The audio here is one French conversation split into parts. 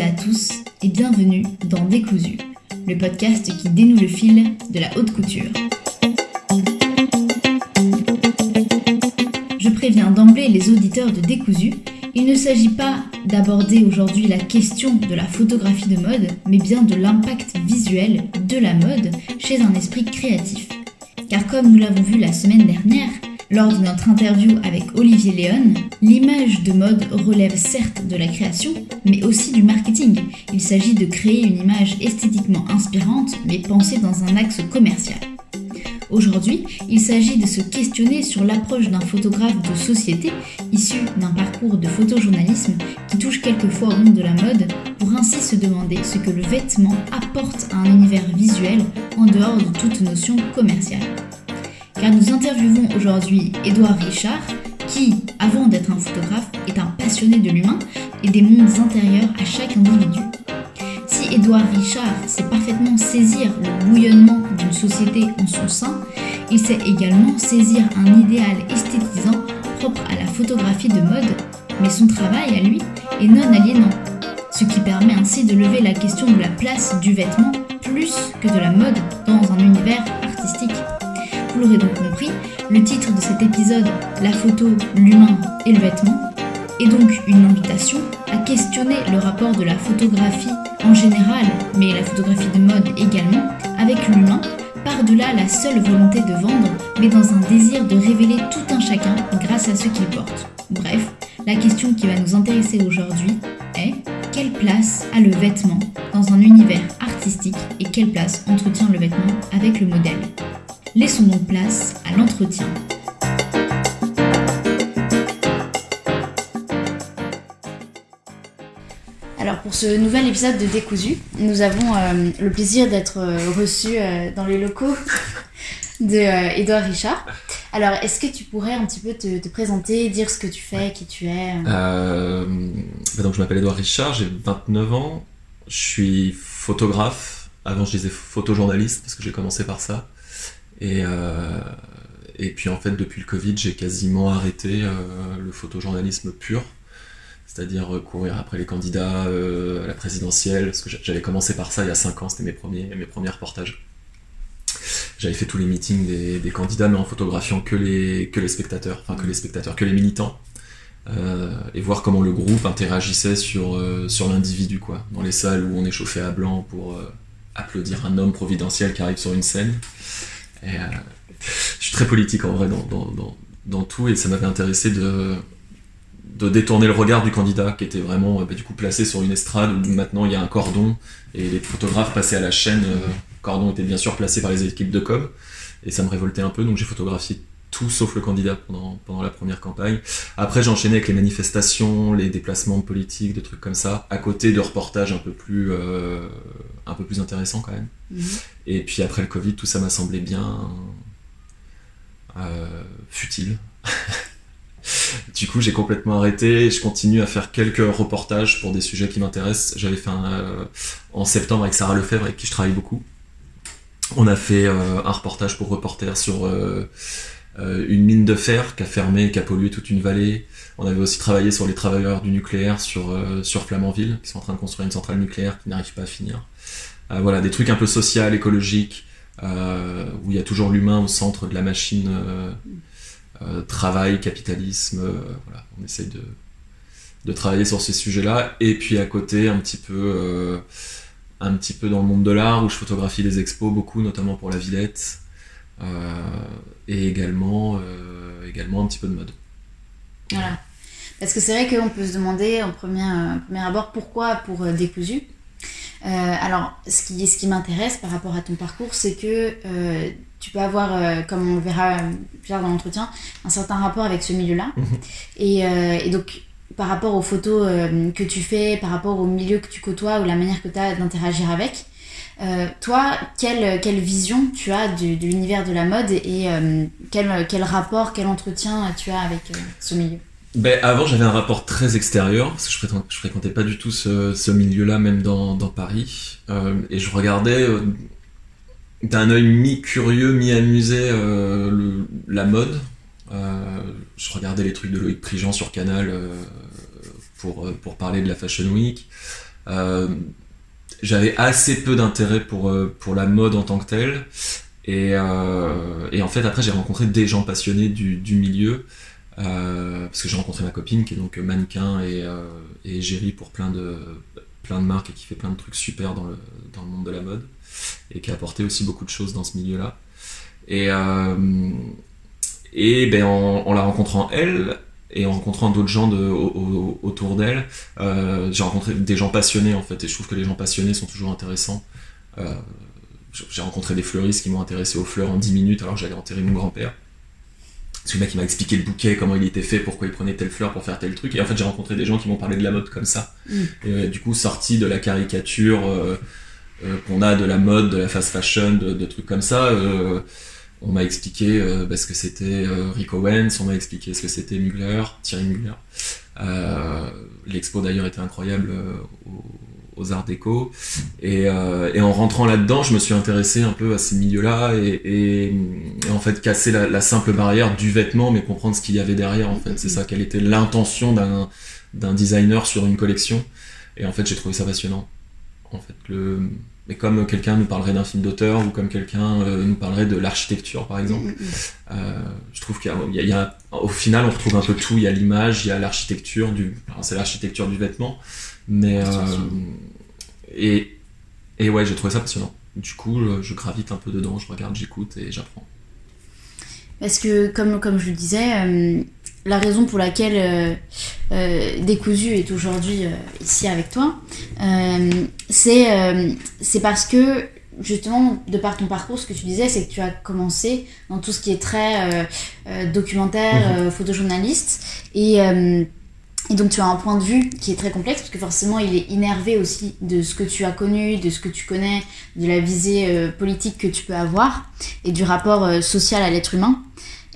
à tous et bienvenue dans Décousu, le podcast qui dénoue le fil de la haute couture. Je préviens d'emblée les auditeurs de Décousu, il ne s'agit pas d'aborder aujourd'hui la question de la photographie de mode, mais bien de l'impact visuel de la mode chez un esprit créatif. Car comme nous l'avons vu la semaine dernière, lors de notre interview avec Olivier Léon, l'image de mode relève certes de la création, mais aussi du marketing. Il s'agit de créer une image esthétiquement inspirante, mais pensée dans un axe commercial. Aujourd'hui, il s'agit de se questionner sur l'approche d'un photographe de société issu d'un parcours de photojournalisme qui touche quelquefois au monde de la mode pour ainsi se demander ce que le vêtement apporte à un univers visuel en dehors de toute notion commerciale car nous interviewons aujourd'hui Édouard Richard, qui, avant d'être un photographe, est un passionné de l'humain et des mondes intérieurs à chaque individu. Si Édouard Richard sait parfaitement saisir le bouillonnement d'une société en son sein, il sait également saisir un idéal esthétisant propre à la photographie de mode, mais son travail à lui est non aliénant, ce qui permet ainsi de lever la question de la place du vêtement plus que de la mode dans un univers artistique. Vous l'aurez donc compris, le titre de cet épisode, La photo, l'humain et le vêtement, est donc une invitation à questionner le rapport de la photographie en général, mais la photographie de mode également, avec l'humain, par-delà la seule volonté de vendre, mais dans un désir de révéler tout un chacun grâce à ce qu'il porte. Bref, la question qui va nous intéresser aujourd'hui est quelle place a le vêtement dans un univers artistique et quelle place entretient le vêtement avec le modèle? Laissons donc place à l'entretien. Alors pour ce nouvel épisode de Décousu, nous avons euh, le plaisir d'être euh, reçus euh, dans les locaux de Edouard Richard. Alors est-ce que tu pourrais un petit peu te, présenter, dire ce que tu fais, qui tu es bah donc je m'appelle Edouard Richard, j'ai 29 ans, je suis photographe. Avant je disais photojournaliste parce que j'ai commencé par ça. Et, euh, et puis en fait, depuis le Covid, j'ai quasiment arrêté euh, le photojournalisme pur, c'est-à-dire courir après les candidats euh, à la présidentielle, parce que j'avais commencé par ça il y a 5 ans, c'était mes premiers, mes premiers reportages. J'avais fait tous les meetings des, candidats, mais en photographiant que les, que les spectateurs, enfin que les spectateurs, que les militants. Euh, et voir comment le groupe interagissait sur, sur l'individu, quoi. Dans les salles où on est chauffé à blanc pour applaudir un homme providentiel qui arrive sur une scène. Euh, je suis très politique en vrai dans, tout et ça m'avait intéressé de, détourner le regard du candidat qui était vraiment euh, bah, du coup placé sur une estrade où maintenant il y a un cordon et les photographes passaient à la chaîne. Euh, cordon était bien sûr placé par les équipes de com et ça me révoltait un peu donc j'ai photographié tout sauf le candidat pendant, pendant la première campagne. Après, j'ai enchaîné avec les manifestations, les déplacements politiques, des trucs comme ça, à côté de reportages un peu plus, euh, un peu plus intéressants quand même. Mhm. Et puis après le Covid, tout ça m'a semblé bien euh, futile. du coup, j'ai complètement arrêté. Je continue à faire quelques reportages pour des sujets qui m'intéressent. J'avais fait un, euh, en septembre avec Sarah Lefebvre, avec qui je travaille beaucoup. On a fait un reportage pour Reporter sur euh, une mine de fer qui a fermé, qui a pollué toute une vallée. On avait aussi travaillé sur les travailleurs du nucléaire sur, euh, sur Flamanville, qui sont en train de construire une centrale nucléaire qui n'arrive pas à finir. Euh, voilà, des trucs un peu sociaux, écologiques, où il y a toujours l'humain au centre de la machine, travail, capitalisme. voilà, on essaye de, de travailler sur ces sujets-là. Et puis à côté, un petit peu, un petit peu dans le monde de l'art, où je photographie des expos beaucoup, notamment pour la Villette. Euh, et également, euh, également un petit peu de mode. Voilà. Parce que c'est vrai qu'on peut se demander en premier, euh, premier abord pourquoi pour décousu. alors, ce qui, ce qui m'intéresse par rapport à ton parcours, c'est que tu peux avoir, comme on le verra plus tard dans l'entretien, un certain rapport avec ce milieu-là. Mhm. et, et, donc, par rapport aux photos que tu fais, par rapport au milieu que tu côtoies ou la manière que tu as d'interagir avec, euh, toi, quelle, quelle, vision tu as de, l'univers de la mode et euh, quel, quel, rapport, quel entretien tu as avec euh, ce milieu? Ben, Avant, j'avais un rapport très extérieur, parce que je fréquentais, je fréquentais pas du tout ce, ce milieu-là, même dans, dans Paris. et je regardais d'un œil mi-curieux, mi-amusé la mode. je regardais les trucs de Loïc Prigent sur Canal pour, pour parler de la Fashion Week. J'avais assez peu d'intérêt pour, pour la mode en tant que telle. Et, et en fait, après, j'ai rencontré des gens passionnés du, du milieu. parce que j'ai rencontré ma copine qui est donc mannequin et, et gérie pour plein de, plein de marques et qui fait plein de trucs super dans le, dans le monde de la mode et qui a apporté aussi beaucoup de choses dans ce milieu-là. Et, euh, et ben, en, la rencontrant elle et en rencontrant d'autres gens de, autour d'elle, euh, j'ai rencontré des gens passionnés en fait et je trouve que les gens passionnés sont toujours intéressants. Euh, j'ai rencontré des fleuristes qui m'ont intéressé aux fleurs en 10 minutes alors que j'allais enterrer mon grand-père. Que le mec il m'a expliqué le bouquet, comment il était fait, pourquoi il prenait telle fleur pour faire tel truc. Et en fait j'ai rencontré des gens qui m'ont parlé de la mode comme ça. Mm. Et euh, du coup sorti de la caricature qu'on a de la mode, de la fast fashion, de, trucs comme ça. On m'a expliqué bah, ce que c'était Rick Owens, on m'a expliqué ce que c'était Mugler, Thierry Mugler. L'expo d'ailleurs était incroyable au, aux arts déco. Et, euh, en rentrant là-dedans, je me suis intéressé un peu à ces milieux-là et, en fait casser la, simple barrière du vêtement, mais comprendre ce qu'il y avait derrière. En fait, c'est ça, quelle était l'intention d'un designer sur une collection. Et en fait, j'ai trouvé ça passionnant. En fait, le mais comme quelqu'un nous parlerait d'un film d'auteur ou comme quelqu'un euh, nous parlerait de l'architecture par exemple. Euh, je trouve qu'il y, y, a, au final on retrouve un peu tout. Il y a l'image, il y a l'architecture du, c'est l'architecture du vêtement, mais euh, et et ouais j'ai trouvé ça passionnant. Du coup je, gravite un peu dedans, je regarde, j'écoute et j'apprends. Parce que comme comme je le disais, euh, la raison pour laquelle euh, euh Décousu est aujourd'hui ici avec toi, c'est c'est parce que justement, de par ton parcours, ce que tu disais, c'est que tu as commencé dans tout ce qui est très documentaire, mhm. photojournaliste, et et donc tu as un point de vue qui est très complexe parce que forcément il est innervé aussi de ce que tu as connu, de ce que tu connais, de la visée euh, politique que tu peux avoir et du rapport euh, social à l'être humain.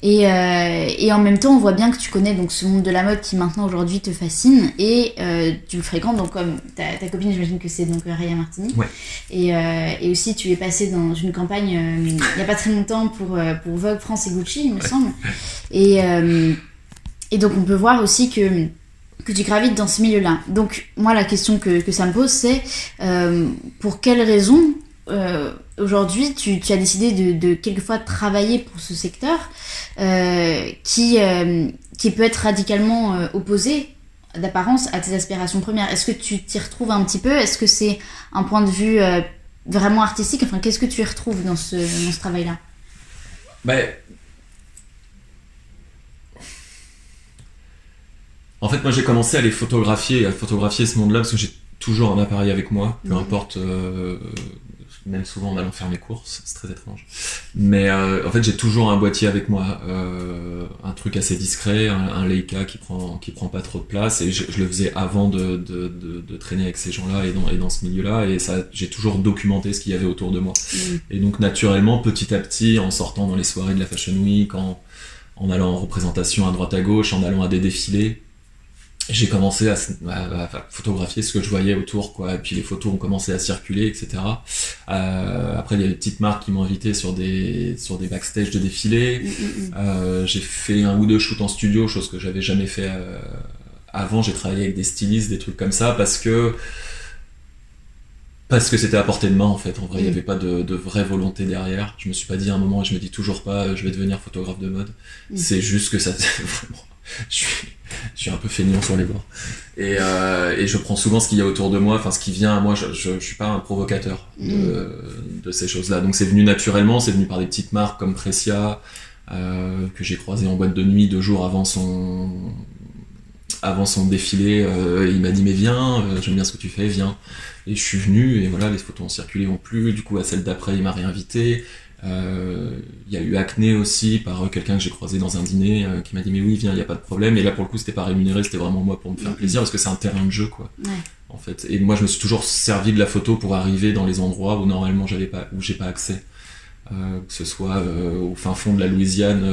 Et, euh, et, en même temps, on voit bien que tu connais donc ce monde de la mode qui maintenant aujourd'hui te fascine et tu le fréquentes. Donc comme ta, ta copine, j'imagine que c'est donc Raya Martini. Ouais. Et, et, aussi, tu es passé dans une campagne il n'y a pas très longtemps pour pour Vogue France et Gucci, il me semble. Et et donc on peut voir aussi que que tu gravites dans ce milieu-là. Donc moi la question que, que ça me pose c'est euh, pour quelles raisons euh, aujourd'hui tu, tu, as décidé de, de quelquefois travailler pour ce secteur euh, qui, euh, qui peut être radicalement opposé d'apparence à tes aspirations premières. Est-ce que tu t'y retrouves un petit peu? Est-ce que c'est un point de vue vraiment artistique? Enfin qu'est-ce que tu y retrouves dans ce, dans ce travail-là? Ben, En fait, moi j'ai commencé à les photographier, à photographier ce monde-là parce que j'ai toujours un appareil avec moi, peu importe, même souvent en allant faire mes courses, c'est très étrange. Mais euh, en fait, j'ai toujours un boîtier avec moi, euh, un truc assez discret, un, Leica qui prend qui prend pas trop de place, et je, le faisais avant de, de, de, de traîner avec ces gens-là et dans, et dans ce milieu-là, et ça, j'ai toujours documenté ce qu'il y avait autour de moi. Mhm. Et donc naturellement, petit à petit, en sortant dans les soirées de la Fashion Week, en, en allant en représentation à droite à gauche, en allant à des défilés, j'ai commencé à, photographier ce que je voyais autour, quoi. Et puis les photos ont commencé à circuler, etc. Euh, après, il y a des petites marques qui m'ont invité sur des sur des backstage de défilés. Mm, mm, mm. Euh, j'ai fait un ou deux shoots en studio, chose que j'avais jamais fait euh, avant. J'ai travaillé avec des stylistes, des trucs comme ça, parce que parce que c'était à portée de main en fait. En vrai, il n'y avait pas de, de, vraie volonté derrière. Je me suis pas dit à un moment, et je me dis toujours pas, je vais devenir photographe de mode. C'est juste que ça, vraiment, je suis je suis un peu feignant sur les bords. Et, euh, et je prends souvent ce qu'il y a autour de moi, enfin ce qui vient à moi, je, je, suis pas un provocateur de, mm. de ces choses-là. Donc c'est venu naturellement, c'est venu par des petites marques comme Precia, euh, que j'ai croisé en boîte de nuit deux jours avant son avant son défilé. Euh, il m'a dit mais viens, j'aime bien ce que tu fais, viens. Et je suis venu et voilà, les photos ont circulé ont plus. Du coup à celle d'après il m'a réinvité. Euh, il y a eu Acné aussi par euh, quelqu'un que j'ai croisé dans un dîner euh, qui m'a dit mais oui viens il y a pas de problème. Et là pour le coup c'était pas rémunéré c'était vraiment moi pour me faire plaisir parce que c'est un terrain de jeu quoi. En fait. Et moi je me suis toujours servi de la photo pour arriver dans les endroits où normalement j'avais pas où j'ai pas accès. Euh, que ce soit au fin fond de la Louisiane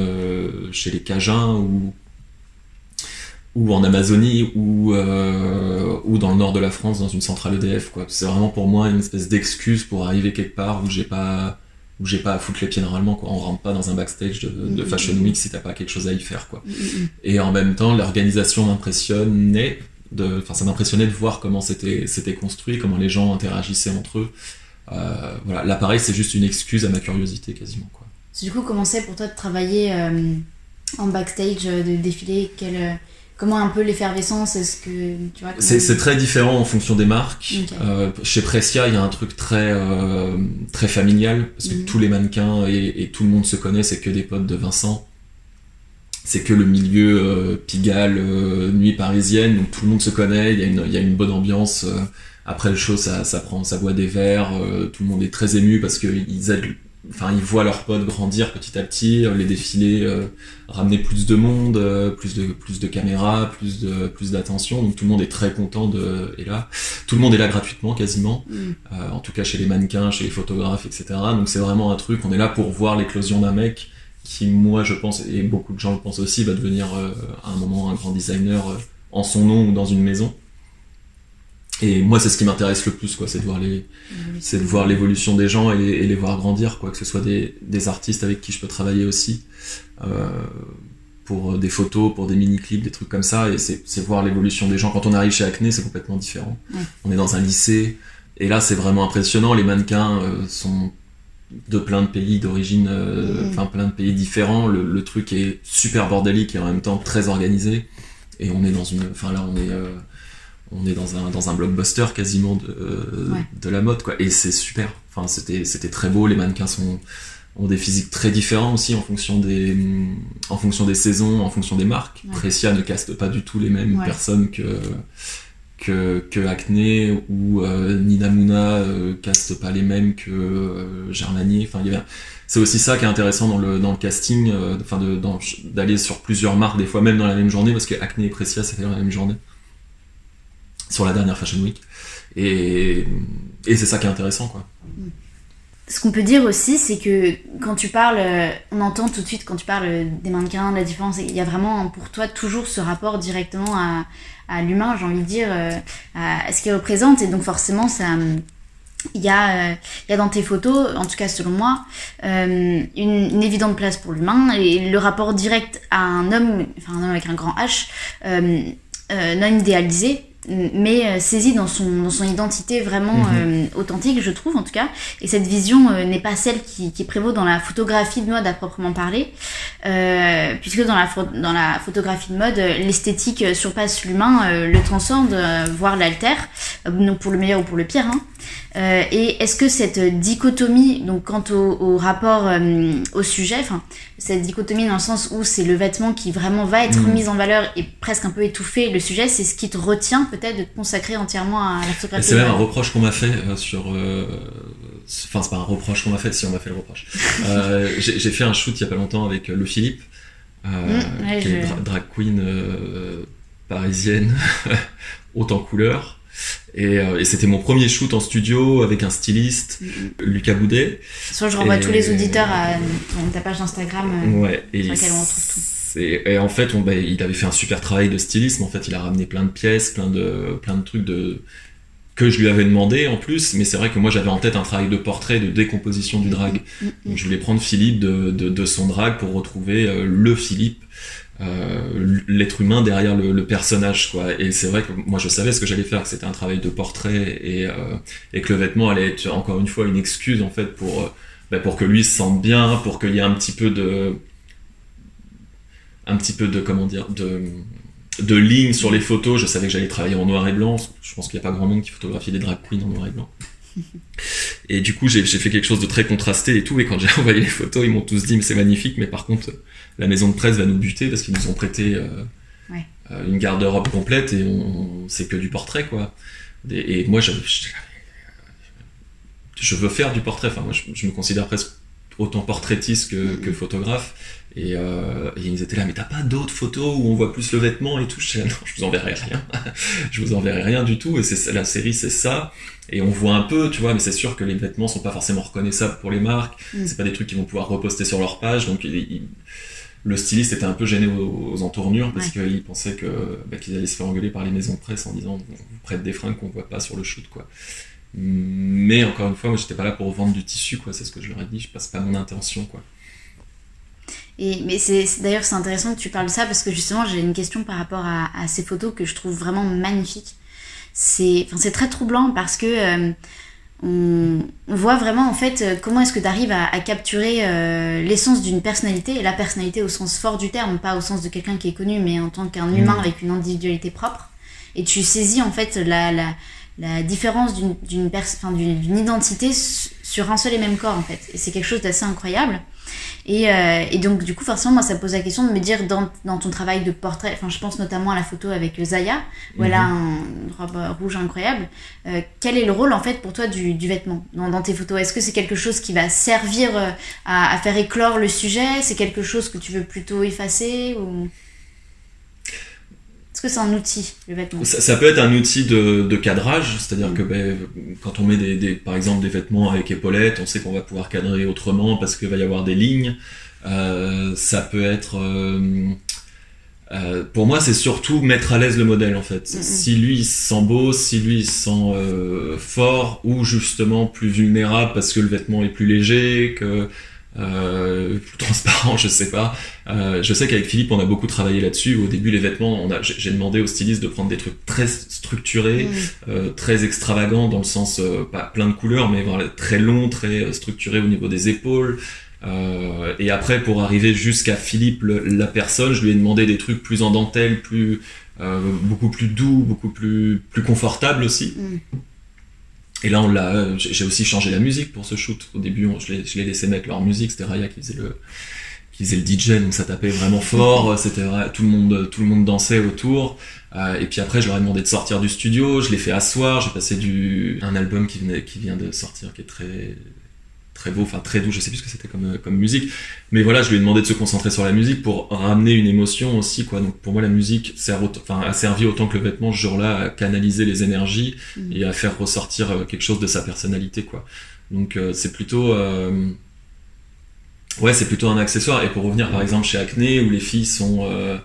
chez les Cajuns ou ou en Amazonie ou ou dans le nord de la France dans une centrale EDF quoi. C'est vraiment pour moi une espèce d'excuse pour arriver quelque part où j'ai pas où j'ai pas à foutre les pieds normalement quoi on rentre pas dans un backstage de, de mm-hmm. fashion week si t'as pas quelque chose à y faire quoi mm-hmm. et en même temps l'organisation m'impressionnait Enfin, ça m'impressionnait de voir comment c'était c'était construit, comment les gens interagissaient entre eux. Euh, voilà, l'appareil c'est juste une excuse à ma curiosité quasiment quoi. Du coup, comment c'est pour toi de travailler en backstage, de défiler? Quel, Comment un peu l'effervescence Est-ce que tu vois C'est très différent en fonction des marques. Euh, chez Precia, il y a un truc très euh, très familial parce que mhm. tous les mannequins et, tout le monde se connaît. C'est que des potes de Vincent. C'est que le milieu euh, Pigalle, nuit parisienne, donc tout le monde se connaît. Il y a une, il y a une bonne ambiance. après le show, ça, ça prend, ça boit des verres. tout le monde est très ému parce qu'ils aident enfin ils voient leurs potes grandir petit à petit, euh, les défilés euh, ramener plus de monde, euh, plus de plus de caméras, plus de plus d'attention. Donc tout le monde est très content de et là, tout le monde est là gratuitement quasiment. Mm. en tout cas chez les mannequins, chez les photographes, etc. Donc c'est vraiment un truc. On est là pour voir l'éclosion d'un mec qui, moi, je pense et beaucoup de gens le pensent aussi, va devenir à un moment un grand designer en son nom ou dans une maison. Et moi, c'est ce qui m'intéresse le plus, quoi, c'est de voir les, c'est de voir l'évolution des gens et les, et les, voir grandir, quoi, que ce soit des, des, artistes avec qui je peux travailler aussi, euh, pour des photos, pour des mini-clips, des trucs comme ça, et c'est, voir l'évolution des gens. Quand on arrive chez Acne, c'est complètement différent. On est dans un lycée, et là, c'est vraiment impressionnant. Les mannequins euh, sont de plein de pays d'origine, euh, enfin plein de pays différents. Le, le, truc est super bordélique et en même temps très organisé. Et on est dans une, enfin là, on est euh, on est dans un, dans un blockbuster quasiment de, de la mode, quoi. Et c'est super. Enfin, c'était, c'était très beau. Les mannequins sont, ont des physiques très différents aussi en fonction des, en fonction des saisons, en fonction des marques. Ouais. ne caste pas du tout les mêmes personnes que, que, que Acne ou euh, Nina Muna euh, caste pas les mêmes que euh, Germanier. Enfin, c'est aussi ça qui est intéressant dans le, dans le casting, euh, enfin, de, d'aller sur plusieurs marques, des fois même dans la même journée, parce que Acne et Precia, c'est dans la même journée sur la dernière Fashion Week. Et, c'est ça qui est intéressant, quoi. Ce qu'on peut dire aussi, c'est que quand tu parles, on entend tout de suite quand tu parles des mannequins, de la différence, il y a vraiment pour toi toujours ce rapport directement à, l'humain, j'ai envie de dire, euh, à, ce qu'il représente. Et donc forcément, ça, il y, a, il y a dans tes photos, en tout cas selon moi, euh, une, évidente place pour l'humain et le rapport direct à un homme, enfin un homme avec un grand H, euh, euh non idéalisé, mais euh, saisi dans son, dans son identité vraiment mhm. euh, authentique, je trouve en tout cas. Et cette vision euh, n'est pas celle qui, qui, prévaut dans la photographie de mode à proprement parler, puisque dans la, dans la photographie de mode, l'esthétique surpasse l'humain, le transcende, voire l'altère, non pour le meilleur ou pour le pire. Hein. Euh, et est-ce que cette dichotomie, donc quant au, rapport euh, au sujet, enfin cette dichotomie dans le sens où c'est le vêtement qui vraiment va être mm. mis en valeur et presque un peu étouffé le sujet, c'est ce qui te retient peut-être de te consacrer entièrement à la photographie C'est même un reproche qu'on m'a fait euh, sur... Enfin c'est pas un reproche qu'on m'a fait, si on m'a fait le reproche. J'ai fait un shoot il y a pas longtemps avec Le Philippe, mm, qui est drag queen parisienne, haute en couleur. Euh, et, c'était mon premier shoot en studio avec un styliste, mm-hmm. Lucas Boudet. Soit je renvoie tous les auditeurs à ta page Instagram euh, ouais, et sur laquelle on retrouve tout. Et en fait, bah, il avait fait un super travail de stylisme. En fait, il a ramené plein de pièces, plein de, trucs de, que je lui avais demandé en plus. Mais c'est vrai que moi, j'avais en tête un travail de portrait, de décomposition du drag. Donc, je voulais prendre Philippe de, son drag pour retrouver euh, le Philippe euh, l'être humain derrière le, personnage quoi et c'est vrai que moi je savais ce que j'allais faire que c'était un travail de portrait et, euh, et que le vêtement allait être encore une fois une excuse en fait pour bah, pour que lui se sente bien pour qu'il y ait un petit peu de un petit peu de comment dire de de lignes sur les photos je savais que j'allais travailler en noir et blanc je pense qu'il n'y a pas grand monde qui photographie des drag queens en noir et blanc et du coup, j'ai fait quelque chose de très contrasté et tout. Et quand j'ai envoyé les photos, ils m'ont tous dit, mais c'est magnifique, mais par contre, la maison de presse va nous buter parce qu'ils nous ont prêté euh, euh, une garde-robe complète et on, c'est que du portrait, quoi. Et, moi, je, je, veux faire du portrait. Enfin, moi, je, me considère presque autant portraitiste que, que photographe. Et, euh, et, ils étaient là, mais t'as pas d'autres photos où on voit plus le vêtement et tout? Je non, je vous enverrai rien. je vous enverrai rien du tout. Et c'est la série, c'est ça. Et on voit un peu, tu vois, mais c'est sûr que les vêtements sont pas forcément reconnaissables pour les marques. Mm. C'est pas des trucs qu'ils vont pouvoir reposter sur leur page. Donc, le styliste était un peu gêné aux, entournures parce qu'il pensait que bah, qu'ils allaient se faire engueuler par les maisons de presse en disant vous prête des fringues qu'on voit pas sur le shoot, quoi. Mais encore une fois, moi, j'étais pas là pour vendre du tissu, quoi. C'est ce que je leur ai dit. Je passe pas mon intention, quoi. Et, mais c'est d'ailleurs c'est intéressant que tu parles de ça parce que justement j'ai une question par rapport à, à, ces photos que je trouve vraiment magnifiques. C'est enfin, très troublant parce que euh, on, on, voit vraiment en fait comment est-ce que tu arrives à, à, capturer euh, l'essence d'une personnalité et la personnalité au sens fort du terme, pas au sens de quelqu'un qui est connu mais en tant qu'un humain mmh. avec une individualité propre. Et tu saisis en fait la, la, la différence d'une d'une identité sur un seul et même corps en fait. Et c'est quelque chose d'assez incroyable. Et, euh, et, donc, du coup, forcément, moi, ça pose la question de me dire dans, dans ton travail de portrait, enfin, je pense notamment à la photo avec Zaya, où elle a mhm. une robe rouge incroyable. Euh, quel est le rôle, en fait, pour toi du, du vêtement dans, dans, tes photos? Est-ce que c'est quelque chose qui va servir euh, à, à faire éclore le sujet? C'est quelque chose que tu veux plutôt effacer ou... Est-ce que c'est un outil, le vêtement? Ça, ça, peut être un outil de, de cadrage, c'est-à-dire que ben, quand on met des, des, par exemple des vêtements avec épaulettes, on sait qu'on va pouvoir cadrer autrement parce qu'il va y avoir des lignes. Euh, ça peut être... Euh, euh, pour moi, c'est surtout mettre à l'aise le modèle en fait. Mm -hmm. Si lui il se sent beau, si lui il se sent euh, fort ou justement plus vulnérable parce que le vêtement est plus léger, que euh, plus transparent, je sais pas. Euh, je sais qu'avec Philippe, on a beaucoup travaillé là-dessus. Au début, les vêtements, on a, j'ai demandé au styliste de prendre des trucs très structurés, mmh. euh, très extravagants dans le sens euh, pas plein de couleurs, mais voilà, très long, très structuré au niveau des épaules. Euh, et après, pour arriver jusqu'à Philippe, le, la personne, je lui ai demandé des trucs plus en dentelle, plus euh, beaucoup plus doux, beaucoup plus plus confortable aussi. Mmh. Et là, on l'a, j'ai aussi changé la musique pour ce shoot. Au début, on, je l'ai laissé mettre leur musique. C'était Raya qui faisait le, qui faisait le DJ, donc ça tapait vraiment fort. C'était tout le monde, tout le monde dansait autour. Euh, et puis après, je leur ai demandé de sortir du studio. Je l'ai fait asseoir. J'ai passé du un album qui venait, qui vient de sortir, qui est très très beau, enfin très doux, je sais plus ce que c'était comme, comme musique. Mais voilà, je lui ai demandé de se concentrer sur la musique pour ramener une émotion aussi, quoi. Donc pour moi, la musique sert enfin, a servi autant que le vêtement ce jour-là à canaliser les énergies mmh. et à faire ressortir euh, quelque chose de sa personnalité, quoi. Donc euh, c'est plutôt. Euh... Ouais, c'est plutôt un accessoire. Et pour revenir par exemple chez Acne, où les filles sont, euh,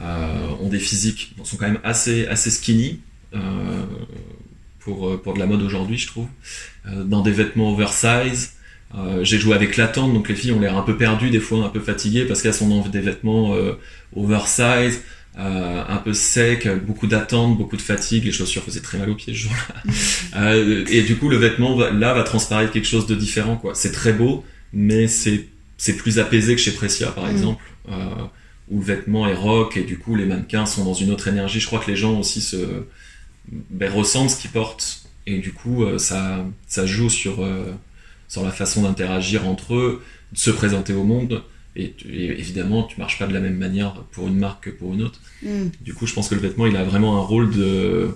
euh, ont des physiques, sont quand même assez, assez skinny. Euh, pour, pour de la mode aujourd'hui, je trouve, dans des vêtements oversize, euh, j'ai joué avec l'attente, donc les filles ont l'air un peu perdues, des fois un peu fatiguées, parce qu'elles sont dans des vêtements euh, oversize, euh, un peu secs, beaucoup d'attente, beaucoup de fatigue, les chaussures faisaient très mal aux pieds ce jour-là. Euh, et du coup, le vêtement va, là va transparaître quelque chose de différent, quoi. C'est très beau, mais c'est c'est plus apaisé que chez Precia, par mm. exemple, euh, où le vêtement est rock et du coup les mannequins sont dans une autre énergie. Je crois que les gens aussi se ben, ressentent ce qu'ils portent et du coup ça ça joue sur sur la façon d'interagir entre eux, de se présenter au monde. Et, et, évidemment, tu marches pas de la même manière pour une marque que pour une autre. Mm. Du coup, je pense que le vêtement, il a vraiment un rôle de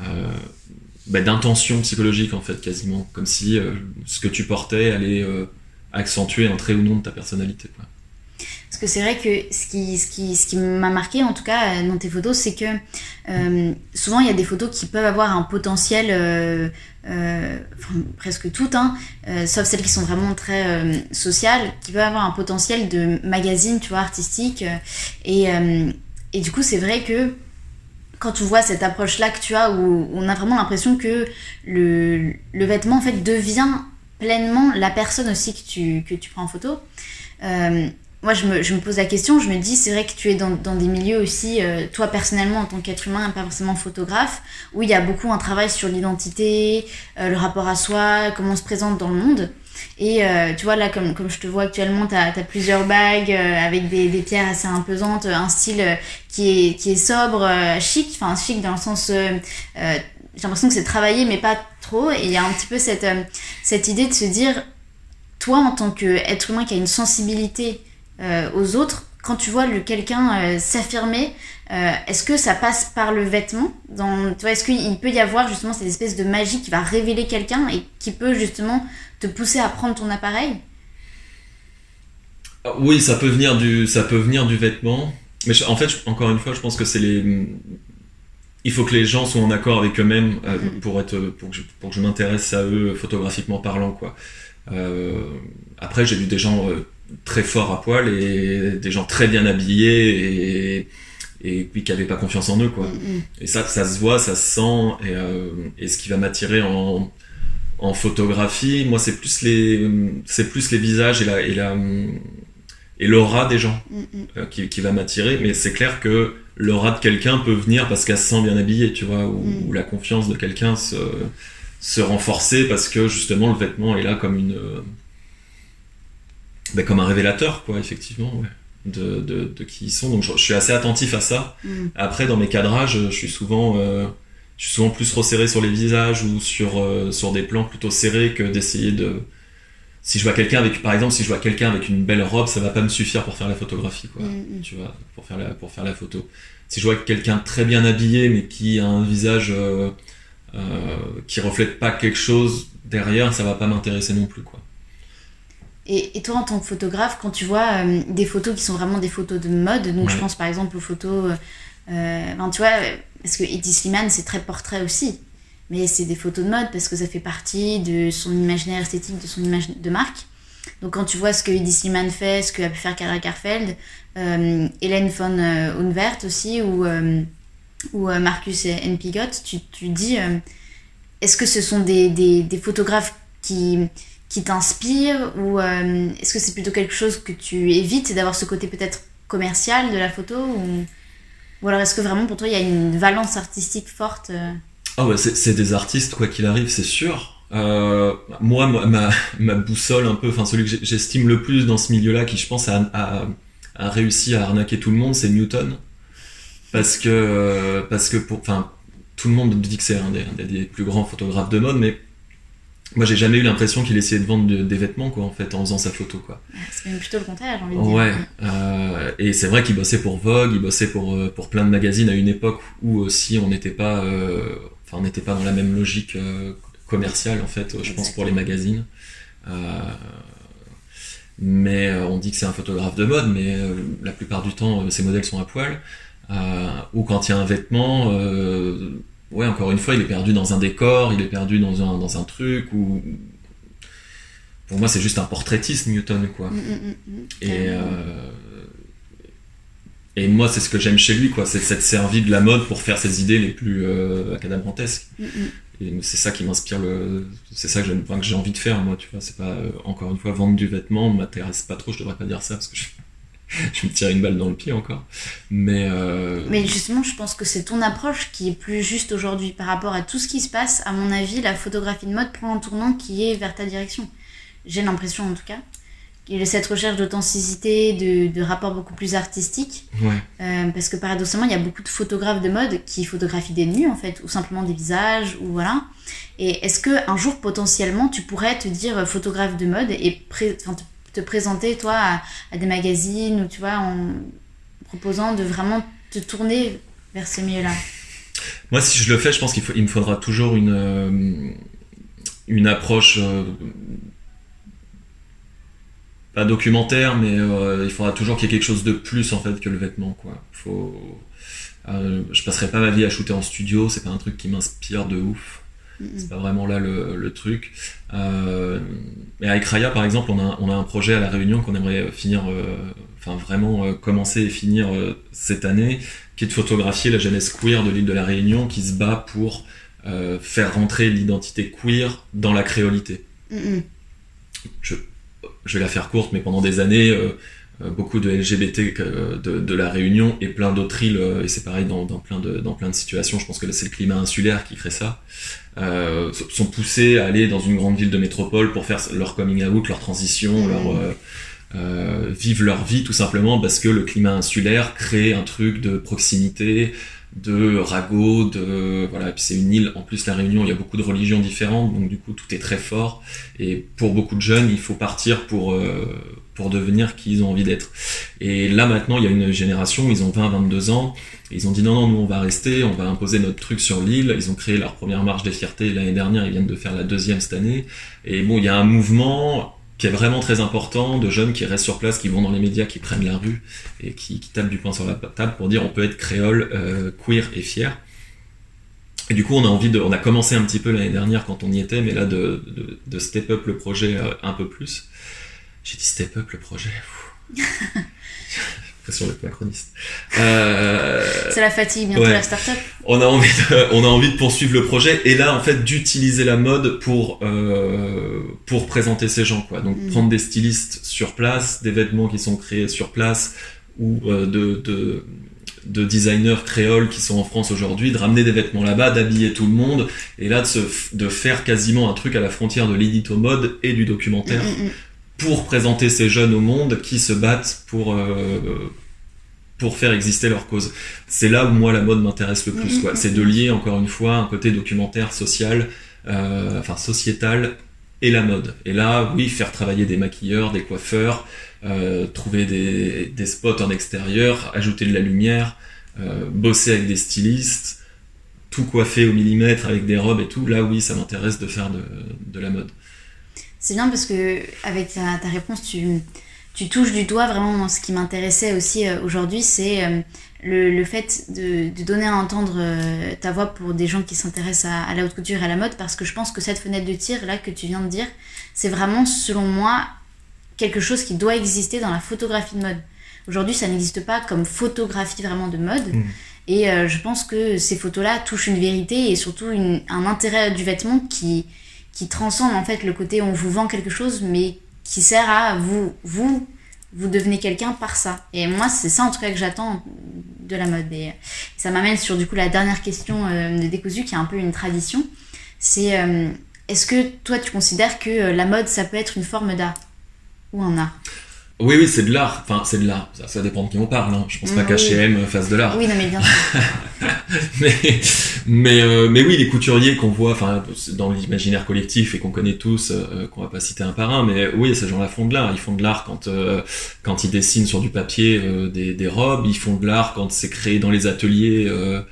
euh, bah, d'intention psychologique en fait, quasiment, comme si euh, ce que tu portais allait euh, accentuer un trait ou non de ta personnalité. Quoi. Parce que c'est vrai que ce qui, ce qui, ce qui m'a marqué, en tout cas, dans tes photos, c'est que souvent, il y a des photos qui peuvent avoir un potentiel, euh, presque toutes, hein, euh, sauf celles qui sont vraiment très euh, sociales, qui peuvent avoir un potentiel de magazine, tu vois, artistique. Et, et du coup, c'est vrai que quand tu vois cette approche-là que tu as, où on a vraiment l'impression que le, le vêtement, en fait, devient pleinement la personne aussi que tu, que tu prends en photo. Euh, moi, je me, je me, pose la question, je me dis, c'est vrai que tu es dans, dans des milieux aussi, euh, toi personnellement, en tant qu'être humain, pas forcément photographe, où il y a beaucoup un travail sur l'identité, euh, le rapport à soi, comment on se présente dans le monde. Et euh, tu vois, là, comme, comme je te vois actuellement, tu as, plusieurs bagues euh, avec des, des, pierres assez imposantes, un style euh, qui, est, qui est sobre, chic, enfin chic dans le sens. j'ai l'impression que c'est travaillé, mais pas trop. Et il y a un petit peu cette, cette idée de se dire, toi, en tant qu'être humain qui a une sensibilité, euh, aux autres, quand tu vois quelqu'un euh, s'affirmer, euh, est-ce que ça passe par le vêtement dans, tu vois, Est-ce qu'il peut y avoir justement cette espèce de magie qui va révéler quelqu'un et qui peut justement te pousser à prendre ton appareil? Ah, Oui, ça peut venir du, ça peut venir du vêtement. Mais je, en fait, je, encore une fois, je pense que c'est les. Il faut que les gens soient en accord avec eux-mêmes euh, mm -hmm. pour être, pour que je, pour que je m'intéresse à eux photographiquement parlant, quoi. Euh, après, j'ai vu des gens euh, très forts à poil et des gens très bien habillés et, et puis qui n'avaient pas confiance en eux quoi. Mm -hmm. Et ça, ça se voit, ça se sent et, euh, et ce qui va m'attirer en, en photographie, moi c'est plus les c'est plus les visages et la et la et l'aura des gens Mm, mm. euh, qui, qui va m'attirer. Mais c'est clair que l'aura de quelqu'un peut venir parce qu'elle se sent bien habillée, tu vois, ou, Mm. ou la confiance de quelqu'un se, se renforcer parce que justement le vêtement est là comme une. Ben, comme un révélateur, quoi, effectivement, ouais, de, de, de qui ils sont. Donc je, je suis assez attentif à ça. Mm. Après, dans mes cadrages, je suis souvent, euh, je suis souvent plus resserré sur les visages ou sur, euh, sur des plans plutôt serrés que d'essayer de. Si je vois quelqu'un avec, par exemple, si je vois quelqu'un avec une belle robe, ça va pas me suffire pour faire la photographie, quoi. Mm, mm. Tu vois, pour faire la, pour faire la photo. Si je vois quelqu'un très bien habillé, mais qui a un visage euh, euh, qui reflète pas quelque chose derrière, ça va pas m'intéresser non plus, quoi. Et, et toi, en tant que photographe, quand tu vois euh, des photos qui sont vraiment des photos de mode, donc je pense par exemple aux photos, euh, ben, tu vois, parce que Eddie Slimane, c'est très portrait aussi, mais c'est des photos de mode parce que ça fait partie de son imaginaire esthétique, de son image de marque. Donc quand tu vois ce que Eddie Slimane fait, ce qu'a pu faire Karl Lagerfeld, euh, Hélène von Unwert aussi, ou, ou Marcus N. Pigot, tu, tu dis, est-ce que ce sont des, des, des photographes qui, qui t'inspirent ou euh, est-ce que c'est plutôt quelque chose que tu évites d'avoir ce côté peut-être commercial de la photo ou, ou alors est-ce que vraiment pour toi il y a une valence artistique forte euh? Ah ouais, c'est des artistes, quoi qu'il arrive, c'est sûr. Euh, moi, ma, ma, boussole un peu, enfin celui que j'estime le plus dans ce milieu-là, qui je pense a, a, réussi à arnaquer tout le monde, c'est Newton. Parce que, parce que pour, enfin, tout le monde dit que c'est un des plus grands photographes de mode, mais moi j'ai jamais eu l'impression qu'il essayait de vendre de- des vêtements, quoi, en fait, en faisant sa photo, quoi. C'est même plutôt le contraire, j'ai envie de dire. Ouais, euh, et c'est vrai qu'il bossait pour Vogue, il bossait pour, euh, pour plein de magazines à une époque où aussi on n'était pas, euh, enfin on n'était pas dans la même logique euh, commerciale en fait, je pense pour les magazines. Euh, mais on dit que c'est un photographe de mode, mais la plupart du temps ses modèles sont à poil. Euh, ou quand il y a un vêtement, euh, ouais encore une fois il est perdu dans un décor, il est perdu dans un, dans un truc ou pour moi c'est juste un portraitiste Newton quoi. Mm, mm, mm. Et, euh, et moi, c'est ce que j'aime chez lui, quoi. C'est cette servi de la mode pour faire ses idées les plus euh, acadabrantesques. Et c'est ça qui m'inspire le. C'est ça que enfin, j'ai envie de faire, moi, tu vois. C'est pas, euh, encore une fois, vendre du vêtement m'intéresse pas trop. Je devrais pas dire ça parce que je, je me tire une balle dans le pied encore. Mais. euh, Mais justement, je pense que c'est ton approche qui est plus juste aujourd'hui par rapport à tout ce qui se passe. À mon avis, la photographie de mode prend un tournant qui est vers ta direction. J'ai l'impression en tout cas. qu'il y a cette recherche d'authenticité, de, de rapport beaucoup plus artistique. Ouais. Euh, parce que paradoxalement, il y a beaucoup de photographes de mode qui photographient des nus en fait, ou simplement des visages, ou voilà. Et est-ce que un jour potentiellement tu pourrais te dire photographe de mode et pré- te, te présenter toi à, à des magazines ou tu vois en proposant de vraiment te tourner vers ce milieu-là Moi, si je le fais, je pense qu'il il me faudra toujours une, euh, une approche euh, pas documentaire, mais euh, il faudra toujours qu'il y ait quelque chose de plus en fait que le vêtement, quoi. Faut, je passerai pas ma vie à shooter en studio, c'est pas un truc qui m'inspire de ouf. C'est pas vraiment là le, le truc. Euh, mais avec Raya, par exemple, on a, on a un projet à La Réunion qu'on aimerait finir, euh, enfin vraiment euh, commencer et finir euh, cette année, qui est de photographier la jeunesse queer de l'île de La Réunion qui se bat pour faire rentrer l'identité queer dans la créolité. Je, je vais la faire courte, mais pendant des années, beaucoup de LGBT de, de la Réunion et plein d'autres îles, et c'est pareil dans, dans, plein de, dans plein de situations, je pense que c'est le climat insulaire qui crée ça, euh, sont poussés à aller dans une grande ville de métropole pour faire leur coming out, leur transition, Mhm. leur, euh, euh, vivre leur vie tout simplement parce que le climat insulaire crée un truc de proximité, de ragot, de voilà. Et puis c'est une île. En plus, la Réunion, il y a beaucoup de religions différentes, donc du coup tout est très fort. Et pour beaucoup de jeunes, il faut partir pour euh, pour devenir qui ils ont envie d'être. Et là maintenant, il y a une génération, ils ont 20-22 ans. Et ils ont dit non, non, nous on va rester, on va imposer notre truc sur l'île. Ils ont créé leur première marche des fiertés l'année dernière, ils viennent de faire la deuxième cette année. Et bon, il y a un mouvement qui est vraiment très important de jeunes qui restent sur place, qui vont dans les médias, qui prennent la rue et qui, qui tapent du poing sur la table pour dire on peut être créole, euh, queer et fier. Et du coup, on a envie de, on a commencé un petit peu l'année dernière quand on y était, mais là de, de, de step up le projet euh, un peu plus. J'ai dit step up le projet. Question d'être macroniste. Euh, C'est la fatigue, bientôt ouais. la start-up. on a envie de, on a envie de poursuivre le projet et là en fait d'utiliser la mode pour euh, pour présenter ces gens quoi donc Mhm. prendre des stylistes sur place des vêtements qui sont créés sur place ou euh, de, de de designers créoles qui sont en France aujourd'hui de ramener des vêtements là-bas d'habiller tout le monde et là de se de faire quasiment un truc à la frontière de l'édito mode et du documentaire Mm, mm, mm. Pour présenter ces jeunes au monde qui se battent pour euh, pour faire exister leur cause. C'est là où moi la mode m'intéresse le plus. Mhm, quoi. mhm, C'est de lier encore une fois un côté documentaire, social, euh, enfin sociétal et la mode. Et là, oui, faire travailler des maquilleurs, des coiffeurs, euh, trouver des, des spots en extérieur, ajouter de la lumière, bosser avec des stylistes, tout coiffer au millimètre avec des robes et tout. Là, oui, ça m'intéresse de faire de, de la mode. C'est bien parce que avec ta, ta réponse, tu, tu touches du doigt vraiment ce qui m'intéressait aussi euh, aujourd'hui, c'est euh, le, le fait de, de donner à entendre euh, ta voix pour des gens qui s'intéressent à, à la haute couture et à la mode, parce que je pense que cette fenêtre de tir là que tu viens de dire, c'est vraiment selon moi quelque chose qui doit exister dans la photographie de mode. Aujourd'hui, ça n'existe pas comme photographie vraiment de mode. Mm. Et euh, je pense que ces photos-là touchent une vérité et surtout une- un intérêt du vêtement qui, qui transcende en fait le côté on vous vend quelque chose, mais qui sert à vous, vous, vous devenez quelqu'un par ça. Et moi, c'est ça en tout cas que j'attends de la mode. Et ça m'amène sur du coup la dernière question euh, de Décousu, qui est un peu une tradition. C'est euh, est-ce que toi tu considères que euh, la mode ça peut être une forme d'art ou un art? Oui, oui, c'est de l'art. Enfin, c'est de l'art. Ça, ça dépend de qui on parle. Hein. Je pense pas Mm, qu'H&M fasse de l'art. Oui, non mais bien mais mais euh, mais oui les couturiers qu'on voit enfin dans l'imaginaire collectif et qu'on connaît tous euh, qu'on va pas citer un par un mais oui ces gens-là font de l'art ils font de l'art quand euh, quand ils dessinent sur du papier euh, des, des robes ils font de l'art quand c'est créé dans les ateliers euh,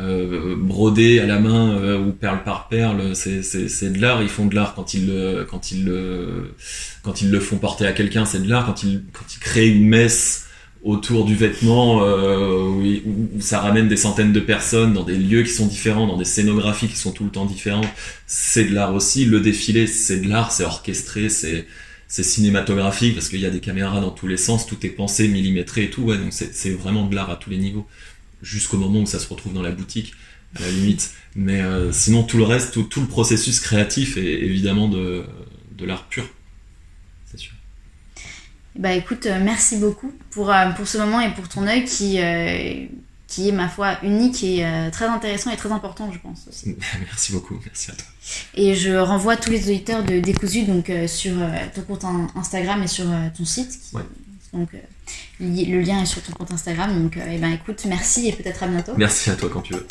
euh, brodé à la main euh, ou perle par perle c'est c'est c'est de l'art ils font de l'art quand ils le quand ils le quand ils le font porter à quelqu'un c'est de l'art quand ils quand ils créent une messe autour du vêtement euh, où, où- ça ramène des centaines de personnes dans des lieux qui sont différents, dans des scénographies qui sont tout le temps différentes. C'est de l'art aussi. Le défilé, c'est de l'art, c'est orchestré, c'est c'est cinématographique parce qu'il y a des caméras dans tous les sens, tout est pensé, millimétré et tout. Ouais, donc c'est c'est vraiment de l'art à tous les niveaux, jusqu'au moment où ça se retrouve dans la boutique, à la limite. Mais euh, sinon, tout le reste, tout, tout le processus créatif est évidemment de, de l'art pur. Bah écoute, euh, merci beaucoup pour, euh, pour ce moment et pour ton œil qui, euh, qui est ma foi unique et euh, très intéressant et très important je pense aussi. Merci beaucoup, merci à toi. Et je renvoie tous les auditeurs de Décousu donc, euh, sur ton compte in- Instagram et sur ton site. qui- Ouais. Donc li- le lien est sur ton compte Instagram. Donc euh, eh ben, écoute, merci et peut-être à bientôt. Merci à toi quand tu veux.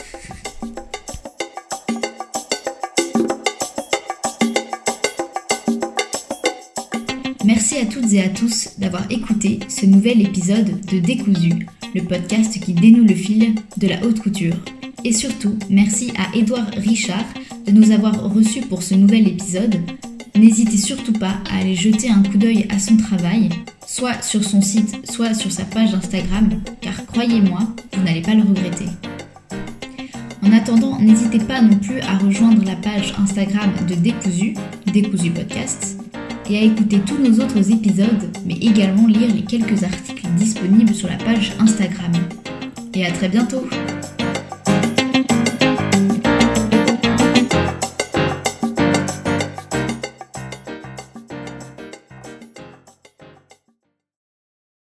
Merci à toutes et à tous d'avoir écouté ce nouvel épisode de Décousu, le podcast qui dénoue le fil de la haute couture. Et surtout, merci à Édouard Richard de nous avoir reçus pour ce nouvel épisode. N'hésitez surtout pas à aller jeter un coup d'œil à son travail, soit sur son site, soit sur sa page Instagram, car croyez-moi, vous n'allez pas le regretter. En attendant, n'hésitez pas non plus à rejoindre la page Instagram de Décousu, Décousu Podcast, et à écouter tous nos autres épisodes, mais également lire les quelques articles disponibles sur la page Instagram. Et à très bientôt